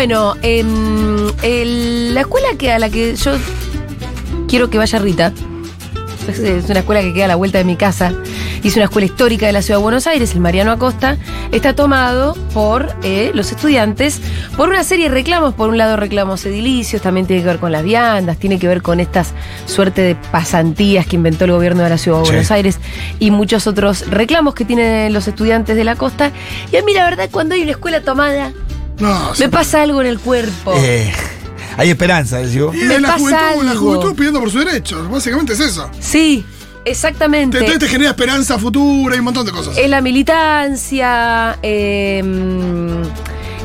Bueno, em, el- la escuela que a la que yo quiero que vaya Rita, es, es una escuela que queda a la vuelta de mi casa, es una escuela histórica de la ciudad de Buenos Aires, el Mariano Acosta, está tomado por eh, los estudiantes por una serie de reclamos, por un lado reclamos edilicios, también tiene que ver con las viandas, tiene que ver con estas suerte de pasantías que inventó el gobierno de la ciudad de Sí. Buenos Aires y muchos otros reclamos que tienen los estudiantes de la costa. Y a mí la verdad cuando hay una escuela tomada, No, me pasa algo en el cuerpo. Eh, hay esperanza, decimos. Y me la pasa juventud, la algo. juventud pidiendo por sus derechos. Básicamente es eso. Sí, exactamente. Entonces te genera esperanza futura y un montón de cosas. Es la militancia, eh,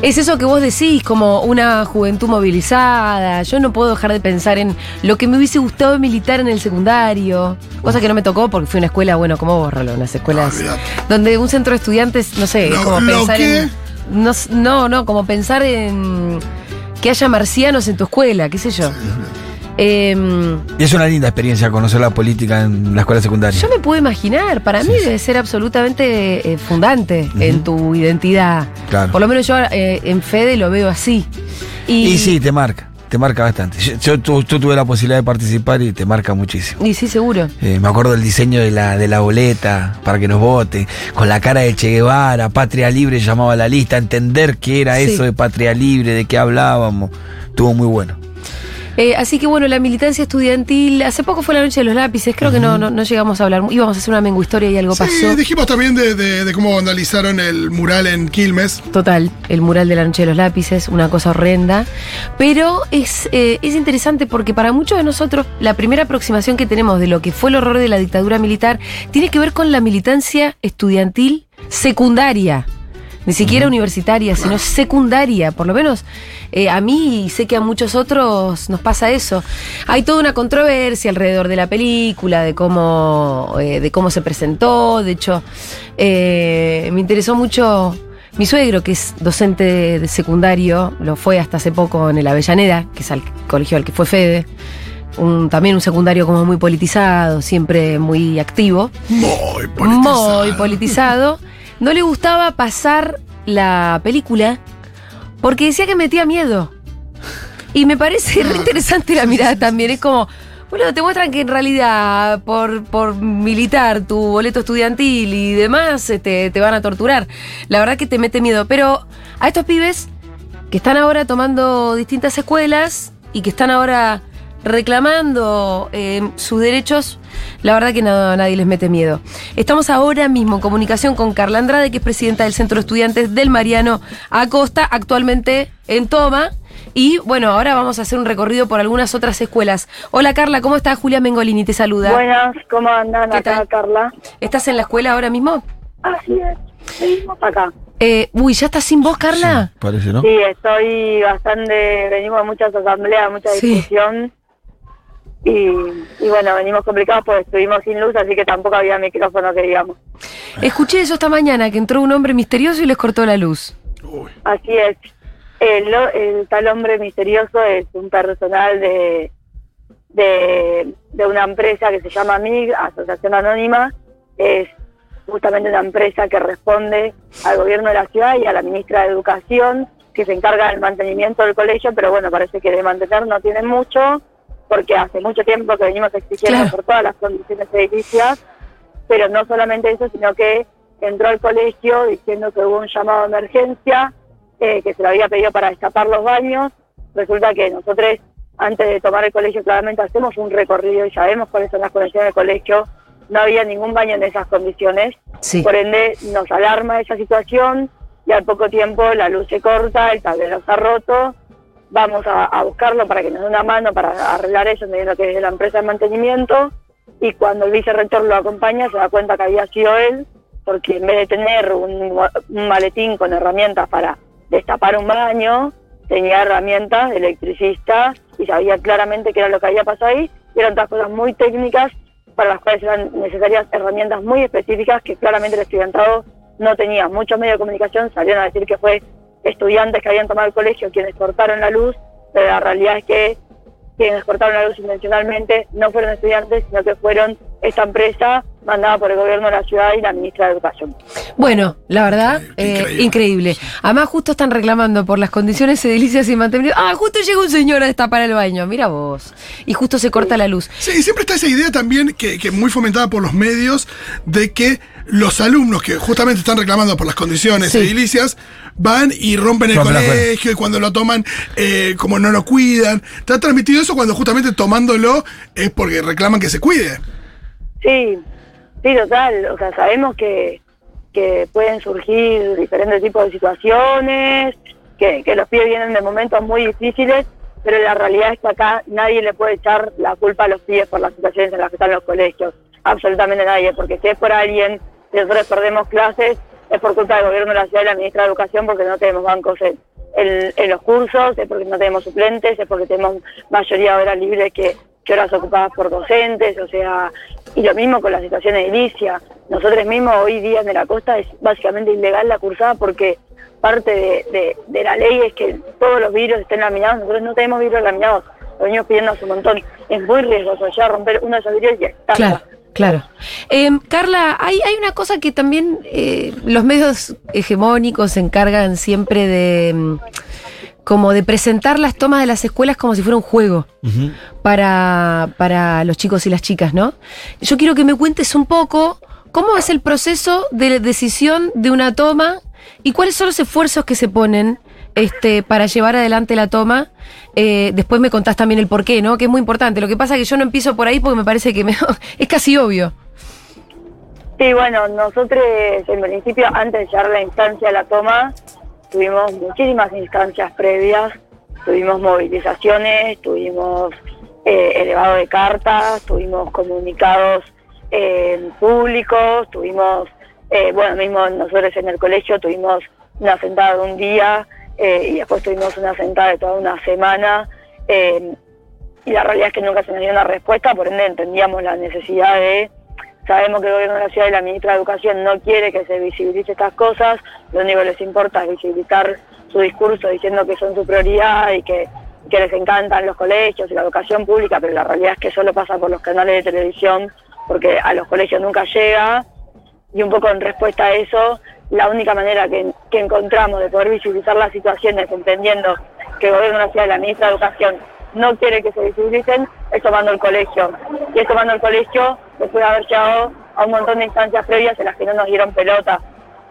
es eso que vos decís, como una juventud movilizada. Yo no puedo dejar de pensar en lo que me hubiese gustado militar en el secundario, cosa que no me tocó porque fui a una escuela, bueno, como vos, Rolo, unas escuelas donde un centro de estudiantes, no sé, es Lo- como lo pensar que- en. No, s- no, no, como pensar en que haya marcianos en tu escuela, qué sé yo. Em, Y es una linda experiencia conocer la política en la escuela secundaria. Yo me puedo imaginar, para mí debe ser absolutamente eh, fundante en tu identidad. Claro. Por lo menos yo eh, en Fede lo veo así. Y, Y sí, te marca, te marca bastante. Yo, yo tu- yo tuve la posibilidad de participar y te marca muchísimo. y sí, seguro. Eh, me acuerdo del diseño de la, de la boleta para que nos voten, con la cara de Che Guevara, Patria Libre llamaba la lista, entender qué era Sí. eso de Patria Libre, de qué hablábamos. Estuvo muy bueno. Eh, así que bueno, la militancia estudiantil, hace poco fue la noche de los lápices, creo que no, no, no llegamos a hablar, íbamos a hacer una mengu historia y algo Sí, pasó. dijimos también de, de- de cómo vandalizaron el mural en Quilmes. Total, el mural de la noche de los lápices, una cosa horrenda. Pero es, eh, es interesante porque para muchos de nosotros la primera aproximación que tenemos de lo que fue el horror de la dictadura militar tiene que ver con la militancia estudiantil secundaria. Ni siquiera universitaria, sino secundaria. Por lo menos eh, a mí y sé que a muchos otros nos pasa eso. Hay toda una controversia alrededor de la película, de cómo, eh, de cómo se presentó. De hecho, eh, me interesó mucho mi suegro, que es docente de, secundario, lo fue hasta hace poco en el Avellaneda, que es el colegio al que fue Fede. Un- también un secundario como muy politizado, siempre muy activo. Muy politizado. Muy politizado. No le gustaba pasar la película porque decía que metía miedo. Y me parece re interesante la mirada también. Es como, bueno, te muestran que en realidad por, por militar tu boleto estudiantil y demás este, te van a torturar. La verdad que te mete miedo. Pero a estos pibes que están ahora tomando distintas escuelas y que están ahora reclamando eh, sus derechos, la verdad que no, nadie les mete miedo. Estamos ahora mismo en comunicación con Carla Andrade, que es presidenta del Centro de Estudiantes del Mariano Acosta, actualmente en Toma. Y bueno, ahora vamos a hacer un recorrido por algunas otras escuelas. Hola Carla, ¿cómo estás? Julia Mengolini te saluda. Buenas, ¿cómo andan ¿Qué acá, tal? Carla? ¿Estás en la escuela ahora mismo? Así es, seguimos acá. Eh, uy, ¿ya estás sin voz, Carla? Parece, ¿no? Sí, estoy bastante, venimos de muchas asambleas, mucha Sí. discusión. Y, y bueno, venimos complicados porque estuvimos sin luz, así que tampoco había micrófono que digamos. Escuché eso esta mañana, que entró un hombre misterioso y les cortó la luz. Uy. Así es. El, el tal hombre misterioso es un personal de, de, de una empresa que se llama MIG, Asociación Anónima. Es justamente una empresa que responde al gobierno de la ciudad y a la ministra de Educación, que se encarga del mantenimiento del colegio, pero bueno, parece que de mantener no tienen mucho, porque hace mucho tiempo que venimos exigiendo Claro. por todas las condiciones edilicias, pero no solamente eso, sino que entró al colegio diciendo que hubo un llamado de emergencia, eh, que se lo había pedido para destapar los baños. Resulta que nosotros, antes de tomar el colegio, claramente hacemos un recorrido y sabemos cuáles son las condiciones del colegio. No había ningún baño en esas condiciones. Sí. Por ende, nos alarma esa situación y al poco tiempo la luz se corta, el tablero está roto. Vamos a, buscarlo para que nos dé una mano para arreglar eso, entendiendo que es la empresa de mantenimiento. Y cuando el vicerrector lo acompaña, se da cuenta que había sido él, porque en vez de tener un, un maletín con herramientas para destapar un baño, tenía herramientas de electricista y sabía claramente qué era lo que había pasado ahí. Eran otras cosas muy técnicas para las cuales eran necesarias herramientas muy específicas que claramente el estudiantado no tenía. Muchos medios de comunicación salieron a decir que fue estudiantes que habían tomado el colegio quienes cortaron la luz, pero la realidad es que quienes cortaron la luz intencionalmente no fueron estudiantes, sino que fueron esta empresa mandada por el gobierno de la ciudad y la ministra de Educación. Bueno, la verdad, eh, Increíble. increíble. Además, justo están reclamando por las condiciones edilicias y mantenimiento. Ah, justo llega un señor a destapar el baño, mira vos. Y justo se corta la luz. Sí, y siempre está esa idea también, que, que muy fomentada por los medios, de que los alumnos que justamente están reclamando por las condiciones Sí. edilicias van y rompen el Rompen colegio y cuando lo toman, eh, como no lo cuidan. Está transmitido eso cuando justamente tomándolo es porque reclaman que se cuide. Sí, sí, total. O sea, sabemos que, que pueden surgir diferentes tipos de situaciones, que, que los pibes vienen de momentos muy difíciles, pero la realidad es que acá nadie le puede echar la culpa a los pibes por las situaciones en las que están los colegios. Absolutamente nadie, porque si es por alguien, si nosotros perdemos clases, es por culpa del gobierno de la ciudad y la ministra de Educación porque no tenemos bancos en, los cursos, es porque no tenemos suplentes, es porque tenemos mayoría de horas libres que, que horas ocupadas por docentes, o sea, y lo mismo con la situación edilicia. Nosotros mismos hoy día en la costa es básicamente ilegal la cursada porque parte de, de- la ley es que todos los vidrios estén laminados, nosotros no tenemos vidrios laminados, lo venimos pidiendo hace un montón. Es muy riesgoso ya romper uno de esos vidrios y está. Claro. Eh, Carla, hay, hay una cosa que también eh, los medios hegemónicos se encargan siempre de mm, como de presentar las tomas de las escuelas como si fuera un juego para, para los chicos y las chicas, ¿no? Yo quiero que me cuentes un poco cómo es el proceso de decisión de una toma y cuáles son los esfuerzos que se ponen este, para llevar adelante la toma. Eh, después me contás también el por qué, ¿no? Que es muy importante. Lo que pasa es que yo no empiezo por ahí porque me parece que me- es casi obvio. Sí, bueno, nosotros en principio, antes de llegar a la instancia de la toma, tuvimos muchísimas instancias previas, tuvimos movilizaciones, tuvimos eh, elevado de cartas, tuvimos comunicados eh, públicos, tuvimos, bueno, mismo nosotros en el colegio tuvimos una sentada de un día eh, y después tuvimos una sentada de toda una semana. eh, y la realidad es que nunca se nos dio una respuesta, por ende entendíamos la necesidad de Sabemos que el gobierno de la ciudad y la ministra de Educación no quiere que se visibilice estas cosas, lo único que les importa es visibilizar su discurso diciendo que son su prioridad y que, que les encantan los colegios y la educación pública, pero la realidad es que solo pasa por los canales de televisión porque a los colegios nunca llega y un poco en respuesta a eso, la única manera que, que encontramos de poder visibilizar las situaciones entendiendo que el gobierno de la ministra de Educación no quiere que se visibilicen es tomando el colegio. Y es tomando el colegio después de haber llegado a un montón de instancias previas en las que no nos dieron pelota.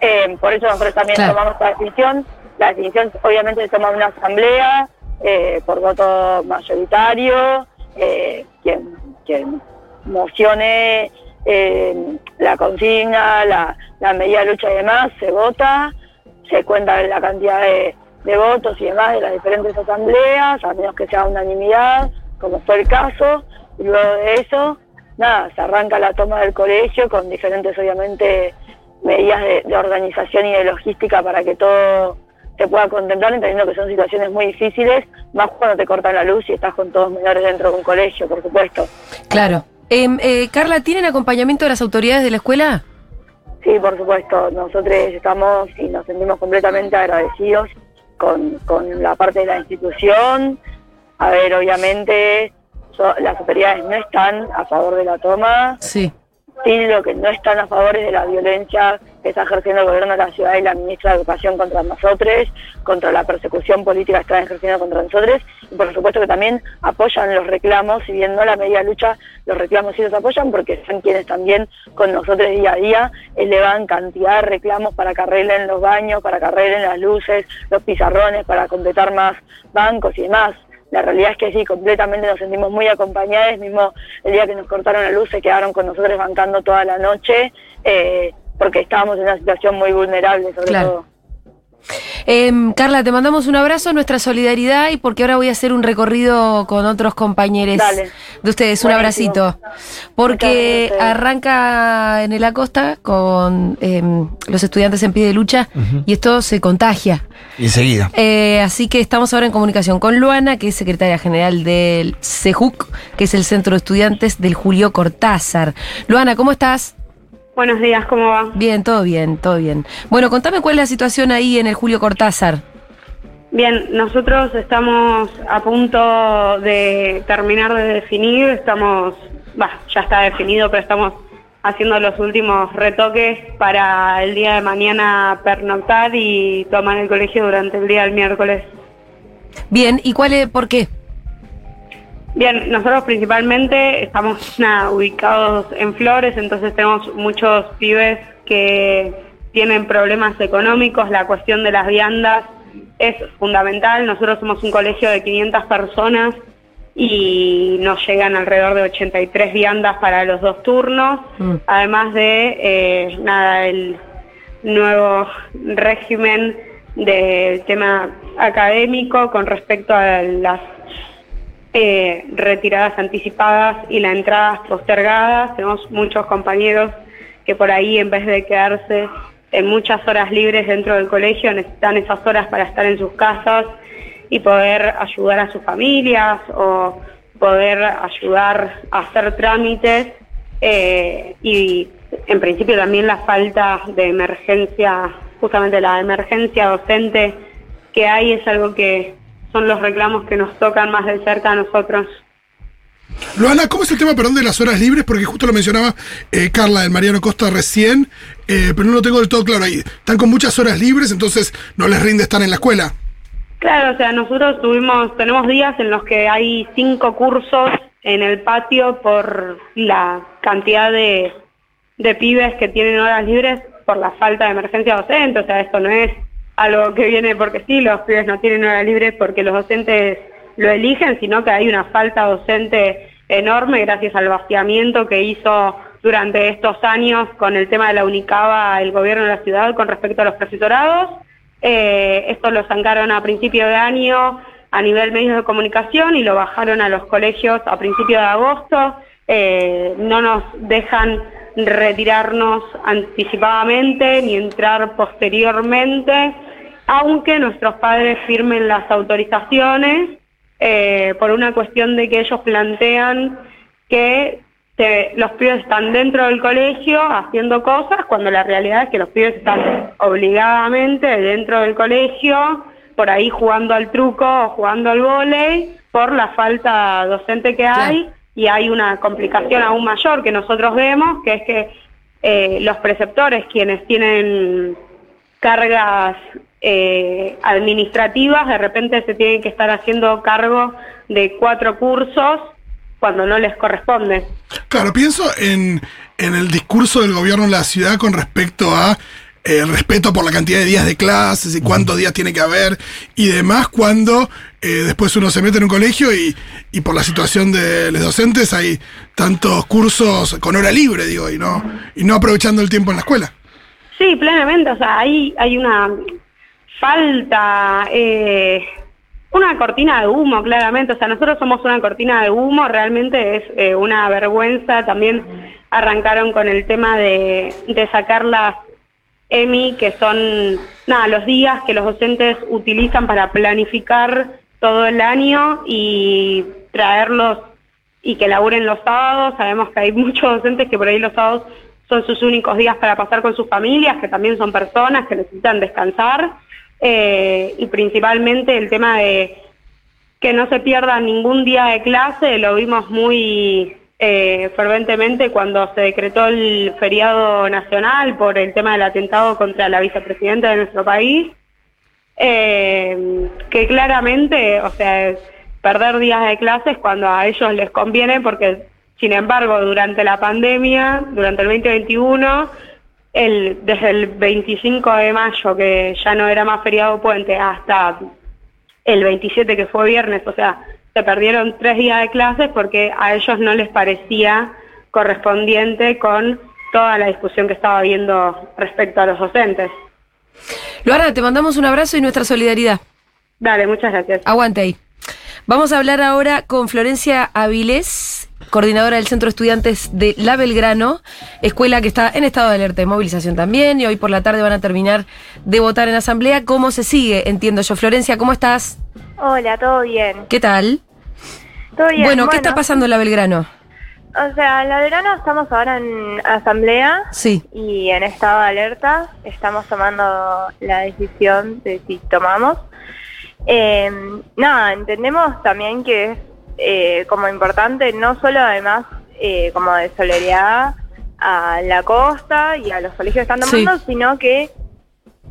Eh, por eso nosotros también Claro. tomamos esta decisión. La decisión obviamente se toma en una asamblea eh, por voto mayoritario, eh, quien, quien mocione eh, la consigna, la, la medida de lucha y demás, se vota, se cuenta la cantidad de, de votos y demás de las diferentes asambleas, a menos que sea unanimidad, como fue el caso, y luego de eso, nada, se arranca la toma del colegio con diferentes, obviamente, medidas de, organización y de logística para que todo se pueda contemplar, entendiendo que son situaciones muy difíciles, más cuando te cortan la luz y estás con todos menores dentro de un colegio, por supuesto. Claro. Em, eh, Carla, ¿tienen acompañamiento de las autoridades de la escuela? Sí, por supuesto. Nosotros estamos y nos sentimos completamente agradecidos con, con la parte de la institución. A ver, obviamente so- las autoridades no están a favor de la toma, Sí. sí lo que no están a favor es de la violencia que está ejerciendo el gobierno de la ciudad y la ministra de Educación contra nosotros, contra la persecución política que están ejerciendo contra nosotros, y por supuesto que también apoyan los reclamos, si bien no la medida de lucha, los reclamos sí los apoyan porque son quienes también con nosotros día a día elevan cantidad de reclamos para que arreglen los baños, para que arreglen las luces, los pizarrones, para completar más bancos y demás. La realidad es que sí, completamente nos sentimos muy acompañados, mismo el día que nos cortaron la luz se quedaron con nosotros bancando toda la noche, eh, porque estábamos en una situación muy vulnerable sobre Claro. todo. Em, Carla, te mandamos un abrazo, nuestra solidaridad y porque ahora voy a hacer un recorrido con otros compañeros Dale. de ustedes. Un Buenísimo. abracito. Porque arranca en el Acosta con em, los estudiantes en pie de lucha y esto se contagia. Enseguida. Eh, así que estamos ahora en comunicación con Luana, que es secretaria general del CEJUC, que es el Centro de Estudiantes del Julio Cortázar. Luana, ¿cómo estás? Buenos días, ¿cómo va? Bien, todo bien, todo bien. Bueno, contame cuál es la situación ahí en el Julio Cortázar. Bien, nosotros estamos a punto de terminar de definir, estamos, bah, ya está definido, pero estamos haciendo los últimos retoques para el día de mañana pernoctar y tomar el colegio durante el día del miércoles. Bien, ¿y cuál es, por qué? Bien, nosotros principalmente estamos nada, ubicados en Flores, entonces tenemos muchos pibes que tienen problemas económicos, la cuestión de las viandas es fundamental. Nosotros somos un colegio de 500 personas y nos llegan alrededor de 83 viandas para los dos turnos, Mm. además de eh, nada el nuevo régimen del tema académico con respecto a las eh, retiradas anticipadas y las entradas postergadas. Tenemos muchos compañeros que por ahí en vez de quedarse en muchas horas libres dentro del colegio necesitan esas horas para estar en sus casas y poder ayudar a sus familias o poder ayudar a hacer trámites eh, y en principio también la falta de emergencia, justamente la emergencia docente que hay es algo que son los reclamos que nos tocan más de cerca a nosotros. Luana, ¿cómo es el tema, perdón, de las horas libres? Porque justo lo mencionaba eh, Carla del Mariano Costa recién, eh, pero no lo tengo del todo claro ahí. Están con muchas horas libres, entonces no les rinde estar en la escuela. Claro, o sea, nosotros tuvimos, tenemos días en los que hay cinco cursos en el patio por la cantidad de, de pibes que tienen horas libres por la falta de emergencia docente, o sea, esto no es algo que viene porque sí, los pibes no tienen horas libres porque los docentes lo eligen, sino que hay una falta docente enorme gracias al vaciamiento que hizo durante estos años con el tema de la UNICABA el gobierno de la ciudad con respecto a los profesorados. Eh, esto lo sacaron a principio de año a nivel medios de comunicación y lo bajaron a los colegios a principio de agosto. Eh, no nos dejan retirarnos anticipadamente ni entrar posteriormente, aunque nuestros padres firmen las autorizaciones eh, por una cuestión de que ellos plantean que te- los pibes están dentro del colegio haciendo cosas cuando la realidad es que los pibes están obligadamente dentro del colegio, por ahí jugando al truco o jugando al vóley, por la falta docente que hay y hay una complicación aún mayor que nosotros vemos, que es que eh, los preceptores quienes tienen cargas eh, administrativas, de repente se tienen que estar haciendo cargo de cuatro cursos cuando no les corresponde. Claro, pienso en, en el discurso del gobierno de la ciudad con respecto a eh, el respeto por la cantidad de días de clases y cuántos días tiene que haber y demás cuando eh, después uno se mete en un colegio y, y por la situación de los docentes hay tantos cursos con hora libre, digo, y no, y no aprovechando el tiempo en la escuela. Sí, plenamente, o sea, hay, hay una falta, eh, una cortina de humo, claramente, o sea, nosotros somos una cortina de humo, realmente es eh, una vergüenza, también arrancaron con el tema de, de sacar las EMI, que son, nada, los días que los docentes utilizan para planificar todo el año y traerlos y que laburen los sábados. Sabemos que hay muchos docentes que por ahí los sábados son sus únicos días para pasar con sus familias, que también son personas que necesitan descansar. Eh, y principalmente el tema de que no se pierda ningún día de clase, lo vimos muy eh, ferventemente cuando se decretó el feriado nacional por el tema del atentado contra la vicepresidenta de nuestro país, eh, que claramente, o sea, perder días de clases cuando a ellos les conviene, porque sin embargo durante la pandemia, durante el 2021, el, desde el 25 de mayo, que ya no era más feriado puente, hasta el 27 que fue viernes, o sea, se perdieron tres días de clases porque a ellos no les parecía correspondiente con toda la discusión que estaba habiendo respecto a los docentes. Luana, te mandamos un abrazo y nuestra solidaridad. Dale, muchas gracias. Aguante ahí. Vamos a hablar ahora con Florencia Avilés, coordinadora del Centro de Estudiantes de La Belgrano, escuela que está en estado de alerta de movilización también, y hoy por la tarde van a terminar de votar en asamblea. ¿Cómo se sigue? Entiendo yo. Florencia, ¿cómo estás? Hola, ¿todo bien? ¿Qué tal? ¿Todo bien? Bueno, ¿qué está pasando en La Belgrano? O sea, en la verano estamos ahora en asamblea Sí. y en estado de alerta. Estamos tomando la decisión de si tomamos. Eh, nada, entendemos también que es eh, como importante, no solo además eh, como de solidaridad, a la costa y a los colegios que están tomando, sino que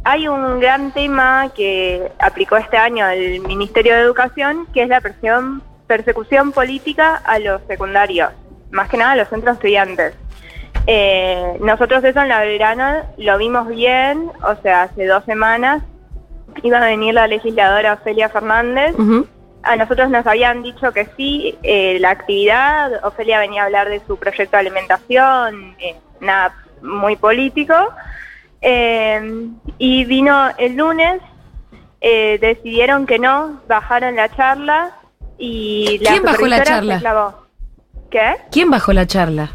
hay un gran tema que aplicó este año el Ministerio de Educación, que es la persecución, persecución política a los secundarios, más que nada a los centros estudiantes. Eh, nosotros eso en la verano lo vimos bien, o sea, hace dos semanas iba a venir la legisladora Ofelia Fernández. A nosotros nos habían dicho que sí, eh, la actividad, Ofelia venía a hablar de su proyecto de alimentación, eh, nada muy político. Eh, y vino el lunes, eh, decidieron que no, bajaron la charla y la ¿Quién bajó la charla? se clavó. ¿Qué? ¿Quién bajó la charla?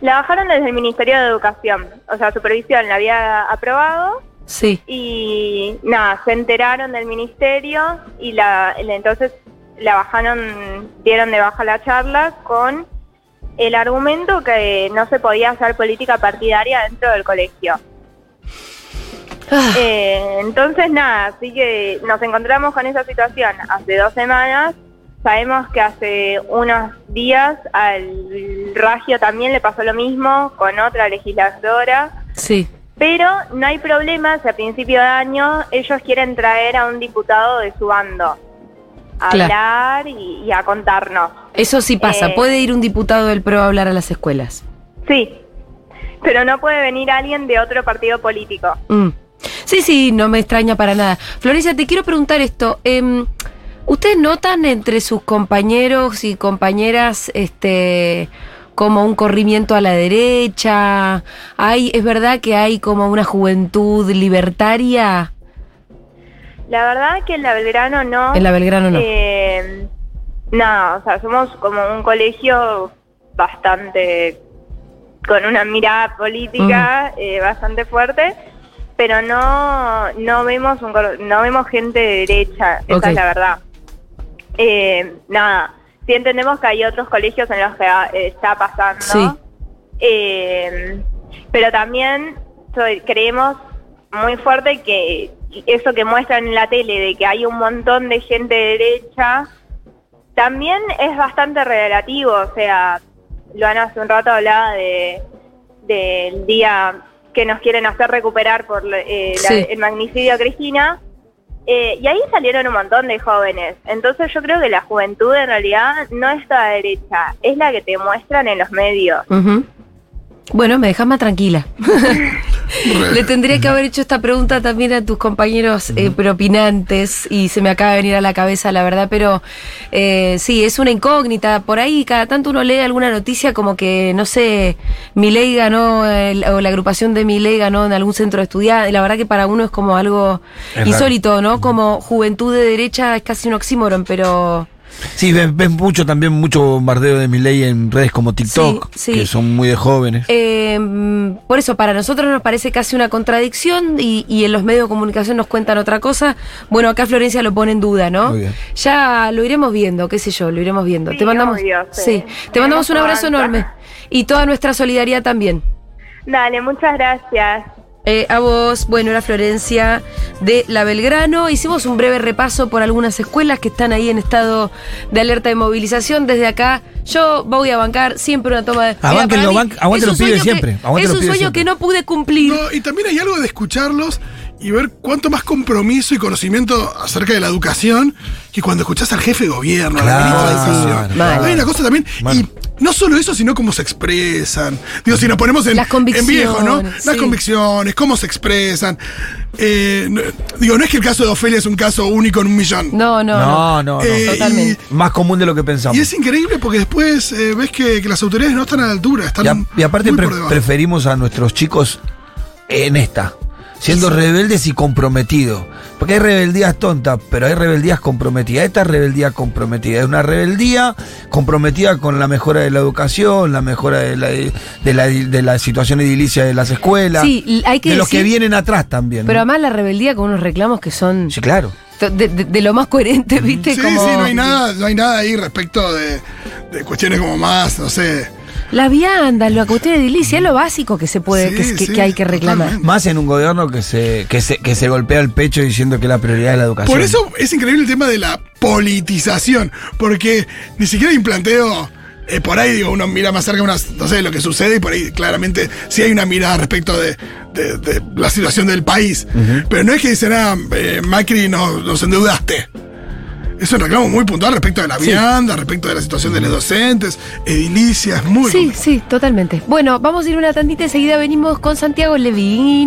La bajaron desde el Ministerio de Educación, o sea, supervisión la había aprobado Sí. y nada, se enteraron del ministerio y la, entonces la bajaron, dieron de baja la charla con el argumento que no se podía hacer política partidaria dentro del colegio. Ah, Eh, entonces nada, así que nos encontramos con esa situación hace dos semanas. Sabemos que hace unos días al Ragio también le pasó lo mismo con otra legisladora. sí. Pero no hay problema si a principio de año ellos quieren traer a un diputado de su bando a Claro. hablar y, y a contarnos. Eso sí pasa. Eh, Puede ir un diputado del PRO a hablar a las escuelas. Sí, pero no puede venir alguien de otro partido político. Mm. Sí, sí, no me extraña para nada. Florencia, te quiero preguntar esto. em, ¿Ustedes notan entre sus compañeros y compañeras este como un corrimiento a la derecha? Hay, ¿Es verdad que hay como una juventud libertaria? La verdad que en la Belgrano no. En la Belgrano no. Eh, no, o sea, somos como un colegio bastante con una mirada política eh, bastante fuerte, pero no no vemos un, no vemos gente de derecha, esa es la verdad. Eh, nada, sí entendemos que hay otros colegios en los que ah, eh, está pasando, Sí. eh, pero también soy- creemos muy fuerte que eso que muestran en la tele de que hay un montón de gente de derecha también es bastante relativo, o sea, Luana hace un rato hablaba de del día que nos quieren hacer recuperar por eh, la- el magnicidio a Cristina, eh, y ahí salieron un montón de jóvenes. Entonces yo creo que la juventud en realidad no está derecha, es la que te muestran en los medios. Bueno, me dejas más tranquila. Le tendría que haber hecho esta pregunta también a tus compañeros eh, propinantes y se me acaba de venir a la cabeza, la verdad, pero eh, sí, es una incógnita. Por ahí cada tanto uno lee alguna noticia como que, no sé, Milei ganó, el- o la agrupación de Milei ganó en algún centro de estudiantes. La verdad que para uno es como algo Es insólito, ¿no? Como juventud de derecha es casi un oxímoron, pero... Sí, ves, ves mucho también, mucho bombardeo de mi ley en redes como TikTok, Sí, sí. que son muy de jóvenes. Eh, por eso, para nosotros nos parece casi una contradicción y, y en los medios de comunicación nos cuentan otra cosa. Bueno, acá Florencia lo pone en duda, ¿no? Muy bien. Ya lo iremos viendo, qué sé yo, lo iremos viendo. Sí, te mandamos, obvio, sí. sí, te mandamos un abrazo enorme y toda nuestra solidaridad también. Dale, muchas gracias. Eh, a vos, bueno, era Florencia de La Belgrano. Hicimos un breve repaso por algunas escuelas que están ahí en estado de alerta de movilización. Desde acá, yo voy a bancar siempre una toma de. Banc- aguante los pibes sueño que- siempre, Es un sueño siempre. que no pude cumplir. No, y también hay algo de escucharlos y ver cuánto más compromiso y conocimiento acerca de la educación que cuando escuchás al jefe de gobierno, a la ministra de Educación. Hay una cosa también, Bueno. y no solo eso, sino cómo se expresan. Digo, si nos ponemos en, Las en viejo, ¿no? Las sí. convicciones, cómo se expresan. Eh, no- digo, no es que el caso de Ofelia es un caso único en un millón. No, no, no. no, no, no. Eh, totalmente. Más común de lo que pensamos. Y es increíble porque después eh, ves que, que las autoridades no están a la altura, están Y, a- y aparte muy pre- por debajo. preferimos a nuestros chicos en esta, siendo rebeldes y comprometidos. Porque hay rebeldías tontas, pero hay rebeldías comprometidas. Esta es rebeldía comprometida. Es una rebeldía comprometida con la mejora de la educación, la mejora de la, de la, de la situación edilicia de las escuelas. Sí, hay que de los que vienen atrás también. ¿no? Pero además la rebeldía con unos reclamos que son Sí, claro. de, de- de lo más coherente, ¿viste? Sí, como sí, no hay nada, no hay nada ahí respecto de, de cuestiones como más, no sé. La vianda, la cuestión edilicia, es lo básico que se puede, Sí, que, que- sí, que hay que reclamar. totalmente. Más en un gobierno que se, que se, que se golpea el pecho diciendo que la prioridad es la educación. Por eso es increíble el tema de la politización, porque ni siquiera hay un planteo eh, por ahí, digo, uno mira más cerca unas, no sé, lo que sucede y por ahí claramente sí hay una mirada respecto de, de- de la situación del país. Pero no es que dicen, ah, eh, Macri nos, nos endeudaste. Es un reclamo muy puntual respecto de la vianda, respecto de la situación de los docentes, edilicias, muy Sí, complicado. sí, totalmente. Bueno, vamos a ir una tantita, enseguida venimos con Santiago Levín.